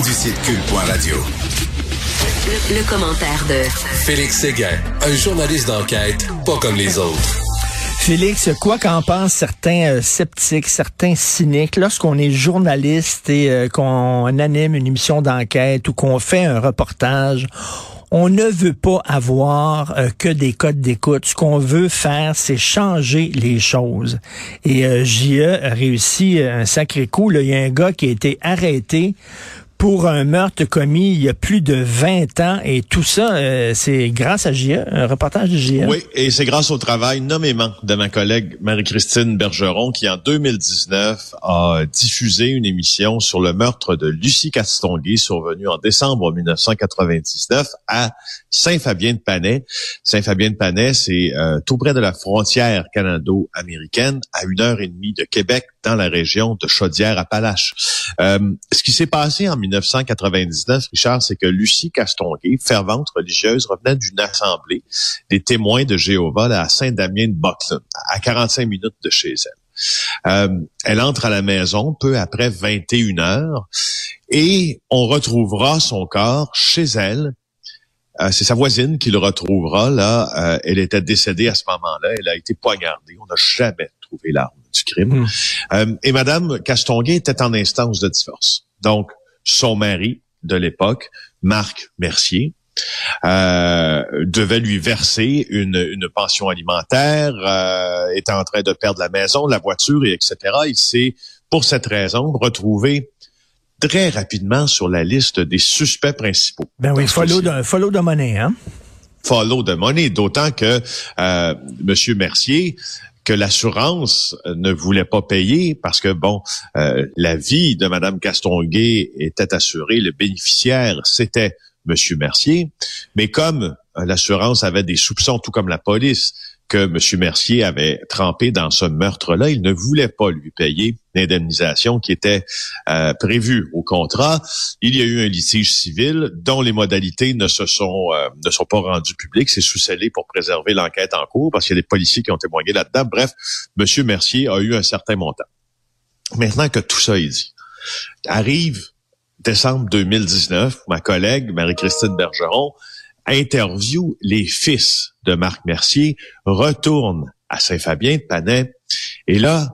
cul.radio. Le, le commentaire de Félix Séguin, un journaliste d'enquête pas comme les autres. Félix, quoi qu'en pensent certains euh, sceptiques, certains cyniques, lorsqu'on est journaliste et euh, qu'on anime une émission d'enquête ou qu'on fait un reportage, on ne veut pas avoir euh, que des codes d'écoute. Ce qu'on veut faire, c'est changer les choses. Et euh, JE a réussi un sacré coup. Là. Il y a un gars qui a été arrêté pour un meurtre commis il y a plus de 20 ans et tout ça, euh, c'est grâce à JE, un reportage de JE. Oui, et c'est grâce au travail nommément de ma collègue Marie-Christine Bergeron qui en 2019 a diffusé une émission sur le meurtre de Lucie Castonguay survenu en décembre 1999 à Saint-Fabien-de-Panay. Saint-Fabien-de-Panay, c'est euh, tout près de la frontière canado-américaine à une heure et demie de Québec dans la région de Chaudière-Appalaches. Euh, ce qui s'est passé en 1999, Richard, c'est que Lucie Castonguay, fervente religieuse, revenait d'une assemblée des témoins de Jéhovah à Saint-Damien-de-Buckland, à 45 minutes de chez elle. Euh, elle entre à la maison peu après 21 heures et on retrouvera son corps chez elle. Euh, c'est sa voisine qui le retrouvera. Là, euh, elle était décédée à ce moment-là. Elle a été poignardée. On n'a jamais trouvé l'arme du crime. Mm. Euh, et Madame Castonguay était en instance de divorce. Donc, son mari de l'époque, Marc Mercier, euh, devait lui verser une, une pension alimentaire, euh, était en train de perdre la maison, la voiture, et etc. Il s'est, pour cette raison, retrouvé très rapidement sur la liste des suspects principaux. Ben oui, follow de, follow de monnaie, hein? follow de monnaie, d'autant que euh, Monsieur Mercier que l'assurance ne voulait pas payer parce que bon, euh, la vie de Madame Castonguay était assurée, le bénéficiaire c'était Monsieur Mercier, mais comme euh, l'assurance avait des soupçons, tout comme la police, que Monsieur Mercier avait trempé dans ce meurtre-là, il ne voulait pas lui payer l'indemnisation qui était euh, prévue au contrat. Il y a eu un litige civil dont les modalités ne se sont euh, ne sont pas rendues publiques. C'est sous-scellé pour préserver l'enquête en cours parce qu'il y a des policiers qui ont témoigné là-dedans. Bref, Monsieur Mercier a eu un certain montant. Maintenant que tout ça est dit, arrive décembre 2019, ma collègue Marie-Christine Bergeron interview les fils de Marc Mercier, retourne à Saint-Fabien de Panay, et là,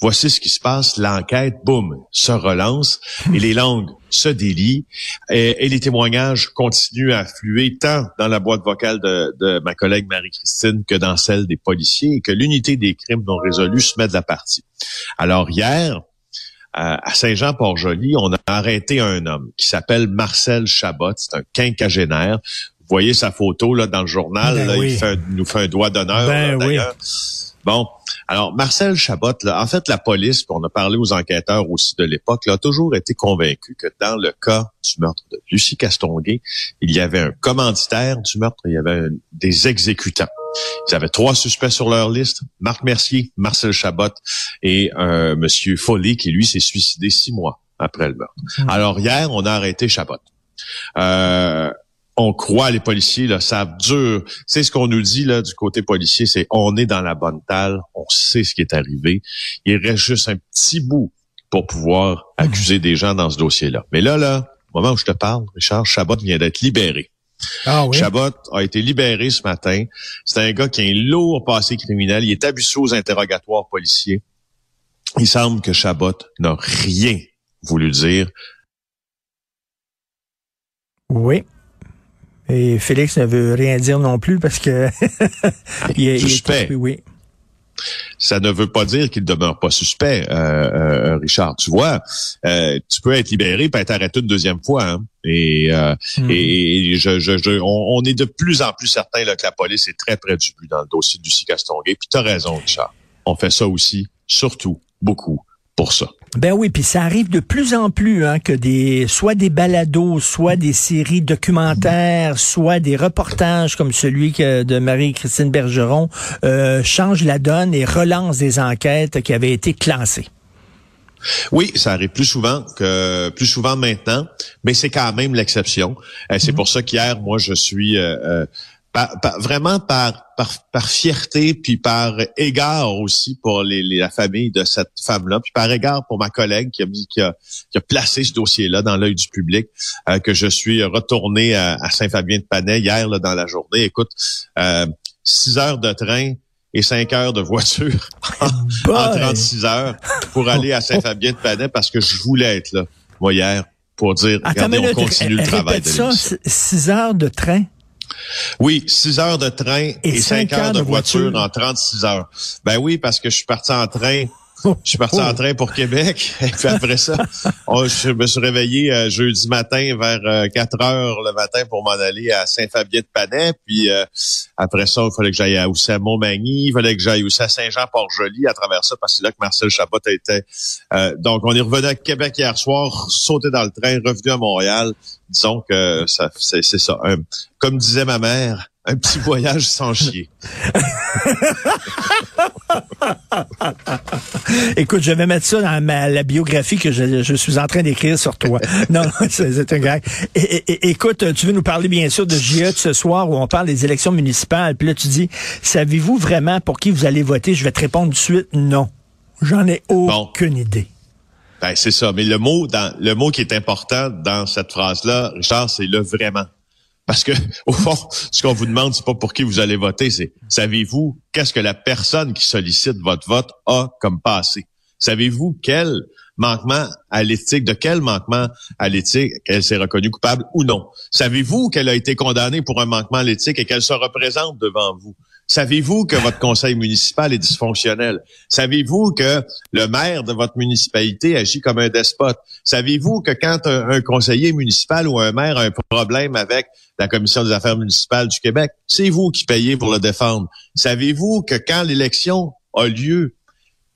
voici ce qui se passe, l'enquête, boum, se relance, et les langues se délient, et, les témoignages continuent à affluer tant dans la boîte vocale de, de ma collègue Marie-Christine que dans celle des policiers, et que l'unité des crimes non résolus se met de la partie. Alors hier, euh, à Saint-Jean-Port-Joli, on a arrêté un homme qui s'appelle Marcel Chabot, c'est un quinquagénaire. Vous voyez sa photo là dans le journal, Ben là, oui. il fait, nous fait un doigt d'honneur Ben oui. Bon, alors Marcel Chabot, là, en fait la police, puis on a parlé aux enquêteurs aussi de l'époque, là, a toujours été convaincu que dans le cas du meurtre de Lucie Castonguay, il y avait un commanditaire du meurtre, il y avait un- des exécutants. Ils avaient trois suspects sur leur liste, Marc Mercier, Marcel Chabot et un monsieur Foley qui, lui, s'est suicidé six mois après le meurtre. Alors, hier, on a arrêté Chabot. Euh, on croit, les policiers là, savent dur. C'est ce qu'on nous dit là du côté policier, c'est on est dans la bonne talle, on sait ce qui est arrivé. Il reste juste un petit bout pour pouvoir accuser des gens dans ce dossier-là. Mais là, là, au moment où je te parle, Richard Chabot vient d'être libéré. Ah oui? Chabot a été libéré ce matin. C'est un gars qui a un lourd passé criminel. Il est habitué aux interrogatoires policiers. Il semble que Chabot n'a rien voulu dire. Oui. Et Félix ne veut rien dire non plus parce que il est, il est Suspect. oui. Ça ne veut pas dire qu'il demeure pas suspect, euh, euh, Richard. Tu vois, euh, tu peux être libéré, puis être arrêté une deuxième fois. hein. Et, euh, Hmm. et, et je, je, je- on, on est de plus en plus certain là, que la police est très près du but dans le dossier Lucie Castonguay. Puis tu as raison, Richard. On fait ça aussi, surtout, beaucoup, pour ça. Ben oui, puis ça arrive de plus en plus hein, que des soit des balados, soit des séries documentaires, soit des reportages comme celui que de Marie-Christine Bergeron euh, changent la donne et relancent des enquêtes qui avaient été classées. Oui, ça arrive plus souvent que plus souvent maintenant, mais c'est quand même l'exception. Euh, c'est pour ça qu'hier, moi, je suis euh, vraiment par, par, fierté, puis par égard aussi pour les, la famille de cette femme-là, puis par égard pour ma collègue qui a, qui a, qui a placé ce dossier-là dans l'œil du public, euh, que je suis retourné à, Saint-Fabien-de-Panay hier là, dans la journée. Écoute, euh, six heures de train et cinq heures de voiture en, 36 heures pour aller à Saint-Fabien-de-Panay parce que je voulais être là, moi, hier, pour dire, regardez, on continue le travail de ça, six heures de train? Oui, six heures de train et, cinq, heures, de, voiture, en 36 heures. Ben oui, parce que je suis parti en train je suis parti en train pour Québec. Et puis après ça, je me suis réveillé euh, jeudi matin vers 4 euh, heures le matin pour m'en aller à Saint-Fabien-de-Panay. Puis euh, après ça, il fallait que j'aille aussi à Montmagny. Il fallait que j'aille aussi à Saint-Jean-Port-Joli à travers ça, parce que c'est là que Marcel Chabot était. donc, on est revenu à Québec hier soir, sauté dans le train, revenu à Montréal. Disons que ça, c'est, ça. comme disait ma mère, un petit voyage sans chier. Écoute, je vais mettre ça dans ma, la biographie que je, suis en train d'écrire sur toi. non, c'est un gag. écoute, tu veux nous parler bien sûr de JE ce soir où on parle des élections municipales. Puis là, tu dis, savez-vous vraiment pour qui vous allez voter? Je vais te répondre tout de suite, non. J'en ai aucune idée. Ben, c'est ça. Mais le mot, dans, le mot qui est important dans cette phrase-là, Richard, c'est le vraiment. Parce que, au fond, ce qu'on vous demande, c'est pas pour qui vous allez voter, c'est savez-vous qu'est-ce que la personne qui sollicite votre vote a comme passé? Savez-vous quel manquement à l'éthique, de quel manquement à l'éthique qu'elle s'est reconnue coupable ou non? Savez-vous qu'elle a été condamnée pour un manquement à l'éthique et qu'elle se représente devant vous? Savez-vous que votre conseil municipal est dysfonctionnel? Savez-vous que le maire de votre municipalité agit comme un despote? Savez-vous que quand un, conseiller municipal ou un maire a un problème avec la Commission des affaires municipales du Québec, c'est vous qui payez pour le défendre? Savez-vous que quand l'élection a lieu,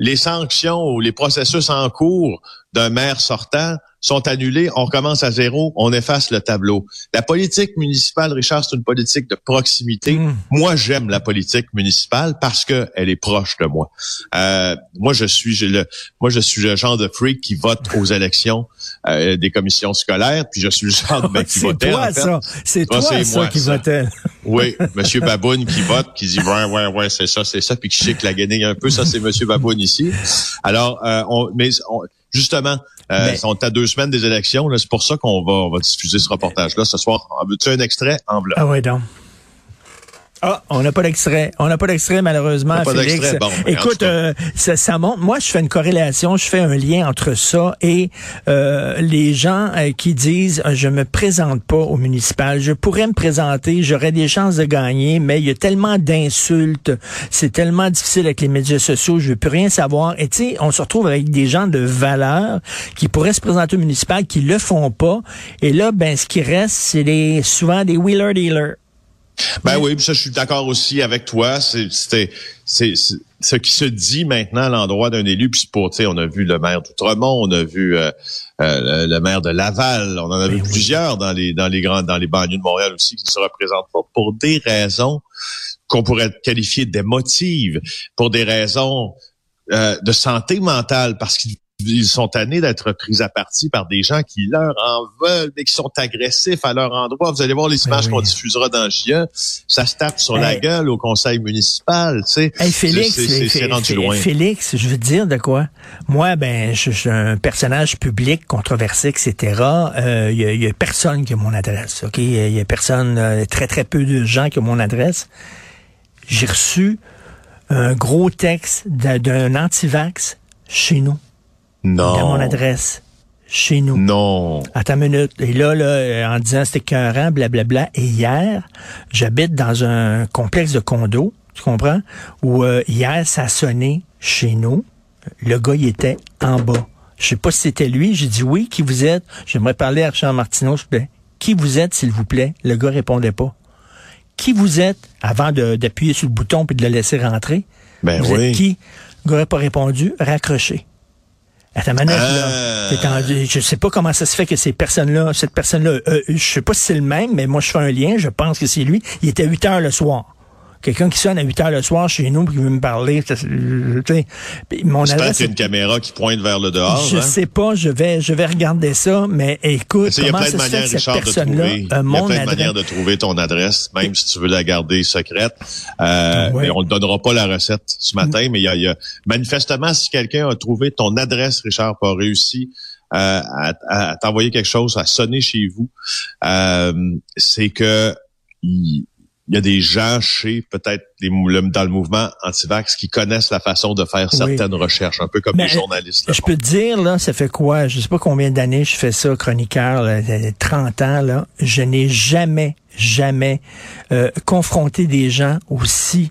les sanctions ou les processus en cours d'un maire sortant sont annulés, on recommence à zéro, on efface le tableau. La politique municipale, Richard, c'est une politique de proximité. Hmm. Moi, j'aime la politique municipale parce que elle est proche de moi. Euh, moi, je suis le, moi, je suis le genre de freak qui vote aux élections euh, des commissions scolaires, puis je suis le genre de mec qui votait. Toi, ça. C'est toi, ça, qui votait. oui, Monsieur Baboune qui vote, qui dit ouais, ouais, ouais, c'est ça, c'est ça, puis qui chic la guenille un peu. Ça, c'est Monsieur Baboune ici. Alors, euh, on, mais on, justement, euh, sont à deux semaines des élections. C'est pour ça qu'on va, on va diffuser ce reportage-là ce soir. Veux-tu un extrait en blanc? Ah oui, donc. Ah, on n'a pas d'extrait. On n'a pas d'extrait, malheureusement, pas Félix. Bon, Écoute, euh, ça, ça, montre. Moi, je fais une corrélation, je fais un lien entre ça et euh, les gens euh, qui disent je me présente pas au municipal. Je pourrais me présenter, j'aurais des chances de gagner, mais il y a tellement d'insultes, c'est tellement difficile avec les médias sociaux, je veux plus rien savoir. Et tu sais, on se retrouve avec des gens de valeur qui pourraient se présenter au municipal, qui le font pas. Et là, ben, ce qui reste, c'est souvent des wheeler dealers. Ben oui, ça, je suis d'accord aussi avec toi. C'est c'est ce qui se dit maintenant à l'endroit d'un élu. Puis pour, tu sais, on a vu le maire d'Outremont, on a vu euh, euh, le maire de Laval, on en a vu ben plusieurs dans les dans les grandes dans les banlieues de Montréal aussi qui ne se représentent pas pour des raisons qu'on pourrait qualifier d'émotives, pour des raisons euh, de santé mentale, parce qu'ils ils sont tannés d'être pris à partie par des gens qui leur en veulent et qui sont agressifs à leur endroit. Vous allez voir les ben images qu'on diffusera dans JE. Ça se tape sur la gueule au conseil municipal, tu sais. Félix, c'est rendu loin. Félix, je veux te dire de quoi? Moi, ben, je, suis un personnage public, controversé, etc. Il euh, y, y, a personne qui a mon adresse, OK? Il y, a personne, euh, très, très peu de gens qui ont mon adresse. J'ai reçu un gros texte d'un anti-vax chez nous. Non. mon adresse. Chez nous. Non. Attends une minute. Et là, là, euh, en disant c'était qu'un blablabla. Et hier, j'habite dans un complexe de condos, tu comprends? Où euh, hier, ça a sonné chez nous. Le gars, il était en bas. Je sais pas si c'était lui. J'ai dit oui, qui vous êtes? J'aimerais parler à Richard Martineau, s'il vous plaît. Qui vous êtes, s'il vous plaît? Le gars répondait pas. Qui vous êtes? Avant d'appuyer sur le bouton puis de le laisser rentrer. Ben vous oui. êtes qui? Le gars n'a pas répondu. Raccroché. À ta manette, là. Ah. je sais pas comment ça se fait que ces personnes-là, cette personne-là, euh, je sais pas si c'est le même, mais moi je fais un lien, je pense que c'est lui. Il était 8 heures le soir quelqu'un qui sonne à 8 heures le soir chez nous qui veut me parler. Mon J'espère qu'il y a une caméra qui pointe vers le dehors. Je hein? sais pas, je vais, je vais regarder ça, mais écoute, il y a plein de manières, Richard, de trouver, il y a plein de manières de trouver ton adresse, même si tu veux la garder secrète. Euh, mais on ne donnera pas la recette ce matin, mais il y a, y a manifestement, si quelqu'un a trouvé ton adresse, Richard, pas réussi euh, à, à, t'envoyer quelque chose, à sonner chez vous, euh, c'est que il, y a des gens chez peut-être dans le mouvement anti-vax qui connaissent la façon de faire certaines recherches, un peu comme les journalistes. Je peux te dire, là, ça fait quoi? Je sais pas combien d'années je fais ça, chroniqueur, là, 30 ans, là. Je n'ai jamais, jamais euh, confronté des gens aussi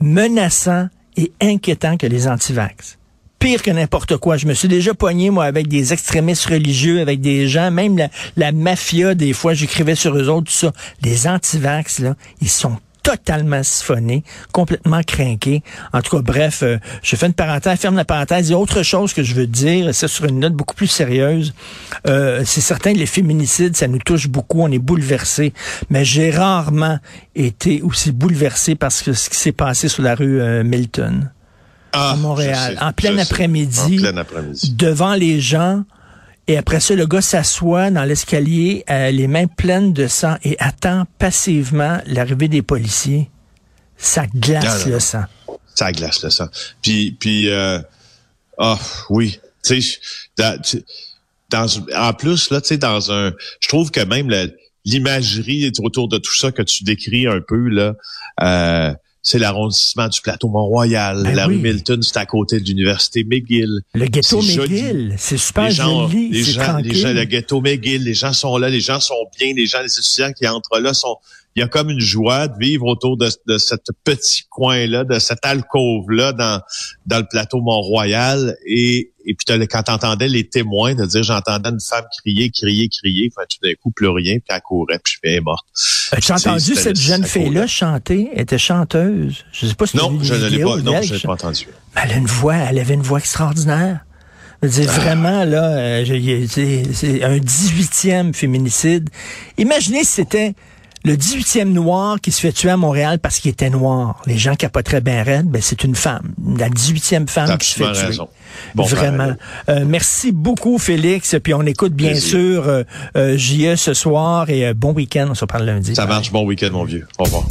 menaçants et inquiétants que les anti-vax pire que n'importe quoi. Je me suis déjà poigné, moi, avec des extrémistes religieux, avec des gens, même la, mafia, des fois, j'écrivais sur eux autres, tout ça. Les antivax, là, ils sont totalement siphonnés, complètement craqués. En tout cas, bref, euh, je fais une parenthèse, ferme la parenthèse. Il y a autre chose que je veux dire, c'est sur une note beaucoup plus sérieuse. Euh, c'est certain que les féminicides, ça nous touche beaucoup, on est bouleversés. Mais j'ai rarement été aussi bouleversé par ce qui s'est passé sur la rue euh, Milton à ah, Montréal, en plein après-midi, devant les gens. Et après ça, le gars s'assoit dans l'escalier, euh, les mains pleines de sang et attend passivement l'arrivée des policiers. Ça glace le sang. Ça glace le sang. Puis, puis, euh, ah oui, tu sais, dans, en plus là, tu sais, dans un, je trouve que même l'imagerie est autour de tout ça que tu décris un peu là. Euh, c'est l'arrondissement du plateau Mont-Royal. Ben la rue Milton, c'est à côté de l'université McGill. Le ghetto McGill, c'est super les gens, joli, les gens, les gens, le ghetto McGill, les gens sont là, les gens sont bien, les gens, les étudiants qui entrent là sont, il y a comme une joie de vivre autour de, de ce petit coin-là, de cette alcôve-là dans, dans le plateau Mont-Royal. Et, et puis quand t'entendais les témoins de dire j'entendais une femme crier, crier, crier, enfin, tout d'un coup plus rien, puis elle courait, puis je suis morte. As-tu entendu cette jeune fille-là chanter? Elle était chanteuse. Je sais pas si Non, je ne l'ai pas, non, je l'ai pas entendu. elle a une voix, elle avait une voix extraordinaire. C'est ah. vraiment là, euh, c'est un 18e féminicide. Imaginez si c'était le 18e noir qui se fait tuer à Montréal parce qu'il était noir. Les gens capoteraient bien raide, ben c'est une femme. La 18e femme qui se fait tuer. Vraiment. Euh, merci beaucoup, Félix. Puis on écoute bien sûr euh, euh, JE ce soir et bon week-end. On se parle lundi. Ça marche. Bon week-end, mon vieux. Au revoir.